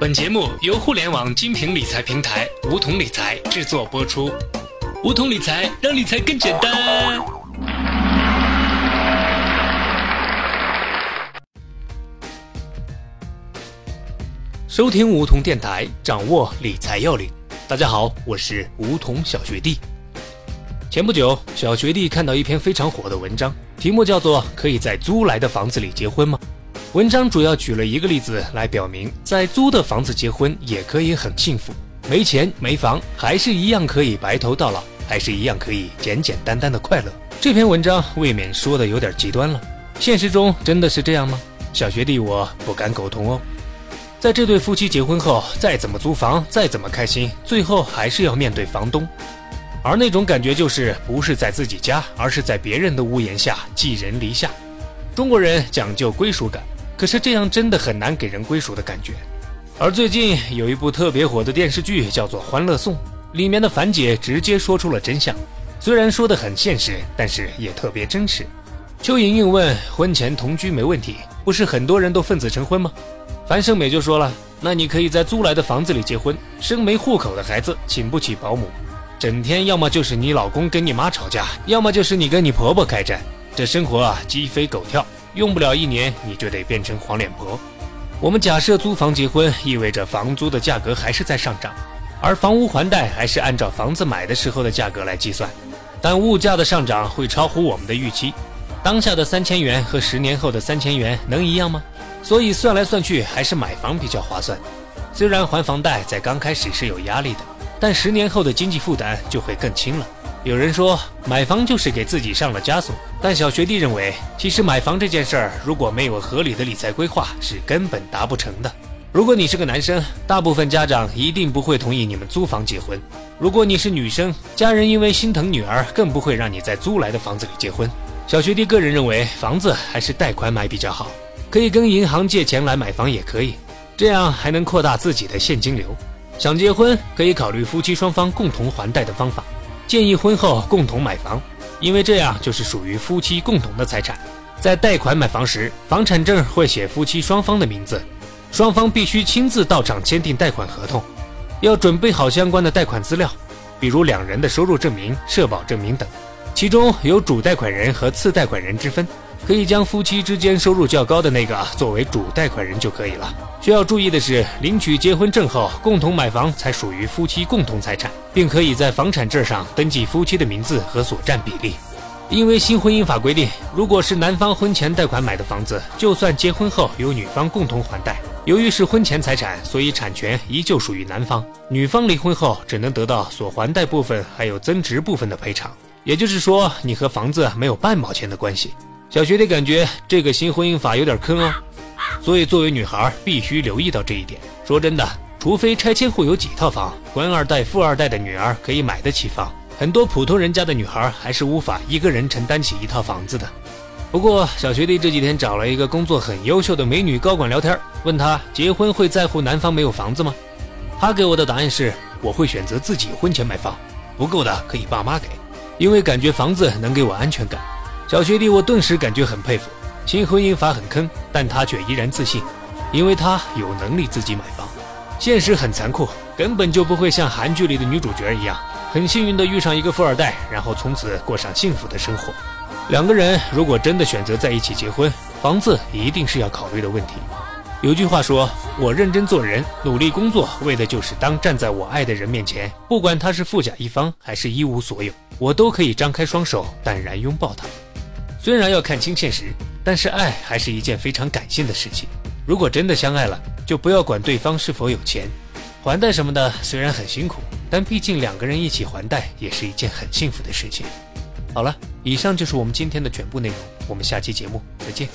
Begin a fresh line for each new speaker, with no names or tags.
本节目由互联网精品理财平台梧桐理财制作播出。梧桐理财让理财更简单。收听梧桐电台，掌握理财要领。大家好，我是梧桐小学弟。前不久，小学弟看到一篇非常火的文章，题目叫做《可以在租来的房子里结婚吗》。文章主要举了一个例子来表明，在租的房子结婚也可以很幸福，没钱没房，还是一样可以白头到老，还是一样可以简简单单的快乐。这篇文章未免说的有点极端了，现实中真的是这样吗？小学弟我不敢苟同哦。在这对夫妻结婚后，再怎么租房，再怎么开心，最后还是要面对房东，而那种感觉就是不是在自己家，而是在别人的屋檐下寄人篱下。中国人讲究归属感。可是这样真的很难给人归属的感觉。而最近有一部特别火的电视剧，叫做《欢乐颂》，里面的樊姐直接说出了真相，虽然说的很现实，但是也特别真实。邱莹莹问：“婚前同居没问题，不是很多人都奉子成婚吗？”樊胜美就说了：“那你可以在租来的房子里结婚，生没户口的孩子请不起保姆，整天要么就是你老公跟你妈吵架，要么就是你跟你婆婆开战，这生活啊鸡飞狗跳。”用不了一年，你就得变成黄脸婆。我们假设租房结婚，意味着房租的价格还是在上涨，而房屋还贷还是按照房子买的时候的价格来计算。但物价的上涨会超乎我们的预期。当下的三千元和十年后的三千元能一样吗？所以算来算去，还是买房比较划算。虽然还房贷在刚开始是有压力的，但十年后的经济负担就会更轻了。有人说买房就是给自己上了枷锁，但小学弟认为，其实买房这件事儿如果没有合理的理财规划，是根本达不成的。如果你是个男生，大部分家长一定不会同意你们租房结婚；如果你是女生，家人因为心疼女儿，更不会让你在租来的房子里结婚。小学弟个人认为，房子还是贷款买比较好，可以跟银行借钱来买房也可以，这样还能扩大自己的现金流。想结婚可以考虑夫妻双方共同还贷的方法。建议婚后共同买房，因为这样就是属于夫妻共同的财产。在贷款买房时，房产证会写夫妻双方的名字，双方必须亲自到场签订贷款合同，要准备好相关的贷款资料，比如两人的收入证明、社保证明等，其中有主贷款人和次贷款人之分。可以将夫妻之间收入较高的那个作为主贷款人就可以了。需要注意的是，领取结婚证后共同买房才属于夫妻共同财产，并可以在房产证上登记夫妻的名字和所占比例。因为新婚姻法规定，如果是男方婚前贷款买的房子，就算结婚后由女方共同还贷，由于是婚前财产，所以产权依旧属于男方。女方离婚后只能得到所还贷部分还有增值部分的赔偿。也就是说，你和房子没有半毛钱的关系。小学弟感觉这个新婚姻法有点坑哦，所以作为女孩必须留意到这一点。说真的，除非拆迁户有几套房，官二代、富二代的女儿可以买得起房，很多普通人家的女孩还是无法一个人承担起一套房子的。不过小学弟这几天找了一个工作很优秀的美女高管聊天，问她结婚会在乎男方没有房子吗？她给我的答案是：我会选择自己婚前买房，不够的可以爸妈给，因为感觉房子能给我安全感。小学弟，我顿时感觉很佩服。新婚姻法很坑，但他却依然自信，因为他有能力自己买房。现实很残酷，根本就不会像韩剧里的女主角一样，很幸运的遇上一个富二代，然后从此过上幸福的生活。两个人如果真的选择在一起结婚，房子一定是要考虑的问题。有句话说：“我认真做人，努力工作，为的就是当站在我爱的人面前，不管他是富甲一方还是一无所有，我都可以张开双手，淡然拥抱他。”虽然要看清现实，但是爱还是一件非常感性的事情。如果真的相爱了，就不要管对方是否有钱，还贷什么的虽然很辛苦，但毕竟两个人一起还贷也是一件很幸福的事情。好了，以上就是我们今天的全部内容，我们下期节目再见。